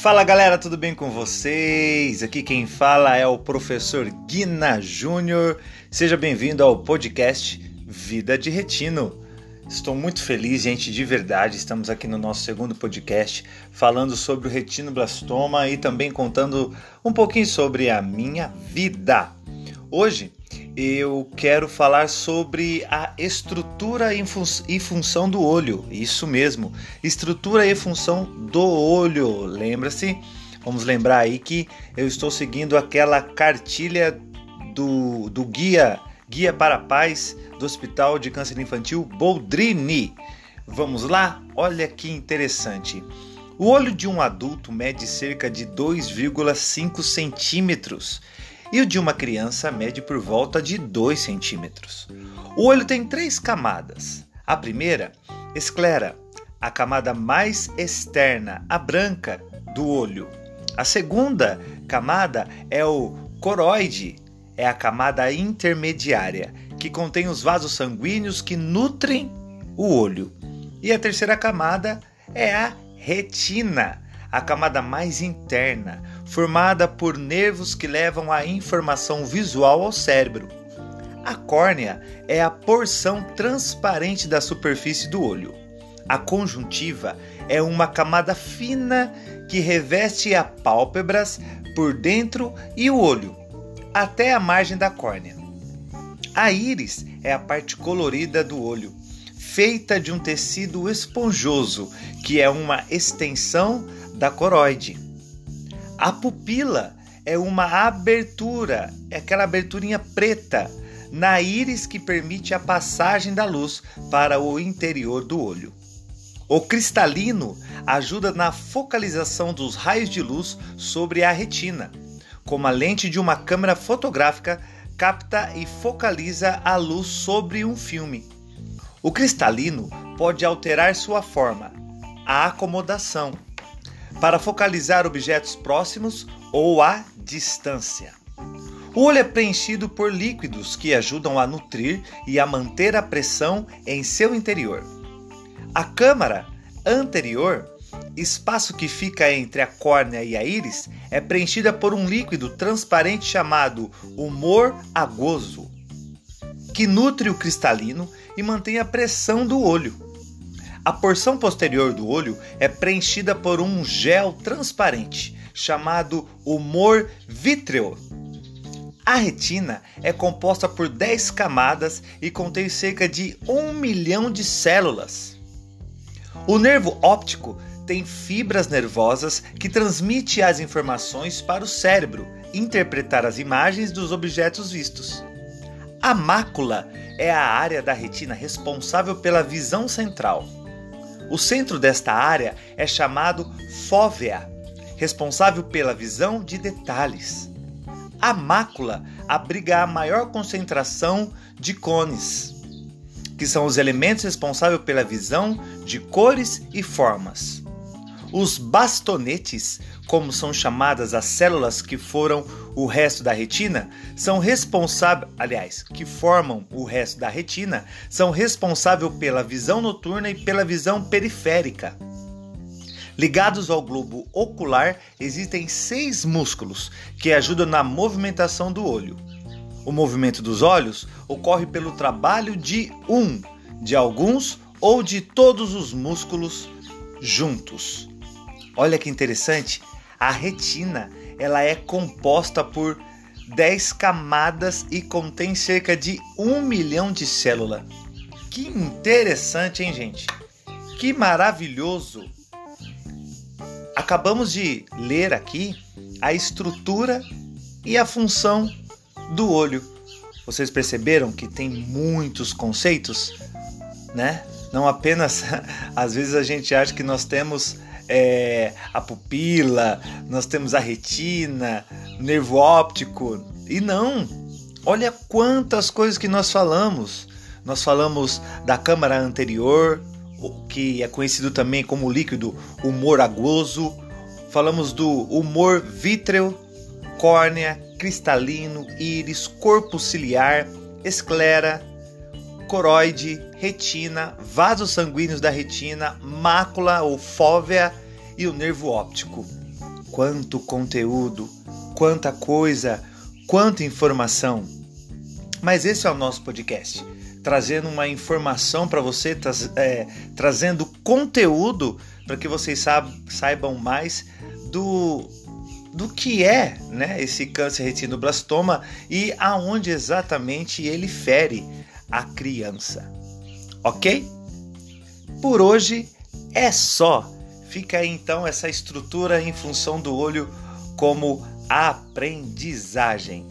Fala galera, tudo bem com vocês? Aqui quem fala é o professor Guina Júnior. Seja bem-vindo ao podcast Vida de Retino. Estou muito feliz, gente, de verdade. Estamos aqui no nosso segundo podcast falando sobre o retinoblastoma e também contando um pouquinho sobre a minha vida. Hoje eu quero falar sobre a estrutura e, fun e função do olho. Isso mesmo, estrutura e função do olho. Lembra-se? Vamos lembrar aí que eu estou seguindo aquela cartilha do, do guia Guia para a Paz do Hospital de Câncer Infantil Boldrini. Vamos lá? Olha que interessante. O olho de um adulto mede cerca de 2,5 centímetros e o de uma criança mede por volta de 2 centímetros. O olho tem três camadas. A primeira, esclera, a camada mais externa, a branca do olho. A segunda camada é o coroide, é a camada intermediária, que contém os vasos sanguíneos que nutrem o olho. E a terceira camada é a retina, a camada mais interna, formada por nervos que levam a informação visual ao cérebro. A córnea é a porção transparente da superfície do olho. A conjuntiva é uma camada fina que reveste a pálpebras por dentro e o olho, até a margem da córnea. A íris é a parte colorida do olho, feita de um tecido esponjoso, que é uma extensão da coroide. A pupila é uma abertura, é aquela aberturinha preta na íris que permite a passagem da luz para o interior do olho. O cristalino ajuda na focalização dos raios de luz sobre a retina, como a lente de uma câmera fotográfica capta e focaliza a luz sobre um filme. O cristalino pode alterar sua forma, a acomodação, para focalizar objetos próximos ou à distância. O olho é preenchido por líquidos que ajudam a nutrir e a manter a pressão em seu interior. A câmara anterior, espaço que fica entre a córnea e a íris, é preenchida por um líquido transparente chamado humor agoso, que nutre o cristalino e mantém a pressão do olho. A porção posterior do olho é preenchida por um gel transparente chamado humor vítreo. A retina é composta por 10 camadas e contém cerca de 1 milhão de células. O nervo óptico tem fibras nervosas que transmitem as informações para o cérebro interpretar as imagens dos objetos vistos. A mácula é a área da retina responsável pela visão central. O centro desta área é chamado fóvea, responsável pela visão de detalhes. A mácula abriga a maior concentração de cones, que são os elementos responsáveis pela visão de cores e formas. Os bastonetes, como são chamadas as células que foram o resto da retina, são responsáveis, aliás, que formam o resto da retina, são responsáveis pela visão noturna e pela visão periférica. Ligados ao globo ocular, existem seis músculos que ajudam na movimentação do olho. O movimento dos olhos ocorre pelo trabalho de um, de alguns ou de todos os músculos juntos. Olha que interessante, a retina ela é composta por 10 camadas e contém cerca de 1 milhão de células. Que interessante, hein, gente? Que maravilhoso! Acabamos de ler aqui a estrutura e a função do olho. Vocês perceberam que tem muitos conceitos, né? Não apenas às vezes a gente acha que nós temos é, a pupila, nós temos a retina, nervo óptico. E não! Olha quantas coisas que nós falamos. Nós falamos da câmara anterior, que é conhecido também como líquido humor agoso. Falamos do humor vítreo, córnea, cristalino, íris, corpo ciliar, esclera, coroide, retina, vasos sanguíneos da retina, mácula ou fóvea e o nervo óptico. Quanto conteúdo, quanta coisa, quanta informação. Mas esse é o nosso podcast, trazendo uma informação para você, tra é, trazendo conteúdo para que vocês saibam mais do, do que é né, esse câncer retinoblastoma e aonde exatamente ele fere a criança. Ok? Por hoje é só. Fica aí então essa estrutura em função do olho como aprendizagem.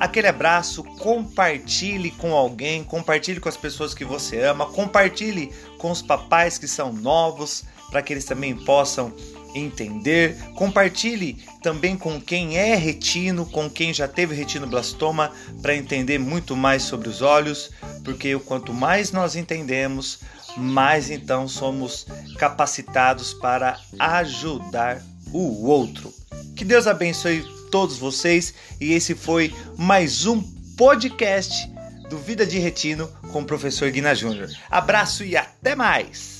Aquele abraço, compartilhe com alguém, compartilhe com as pessoas que você ama, compartilhe com os papais que são novos, para que eles também possam entender. Compartilhe também com quem é retino, com quem já teve retinoblastoma, para entender muito mais sobre os olhos, porque quanto mais nós entendemos, mais então somos capacitados para ajudar o outro. Que Deus abençoe todos vocês e esse foi mais um podcast do Vida de Retino com o professor Guina Júnior. Abraço e até mais!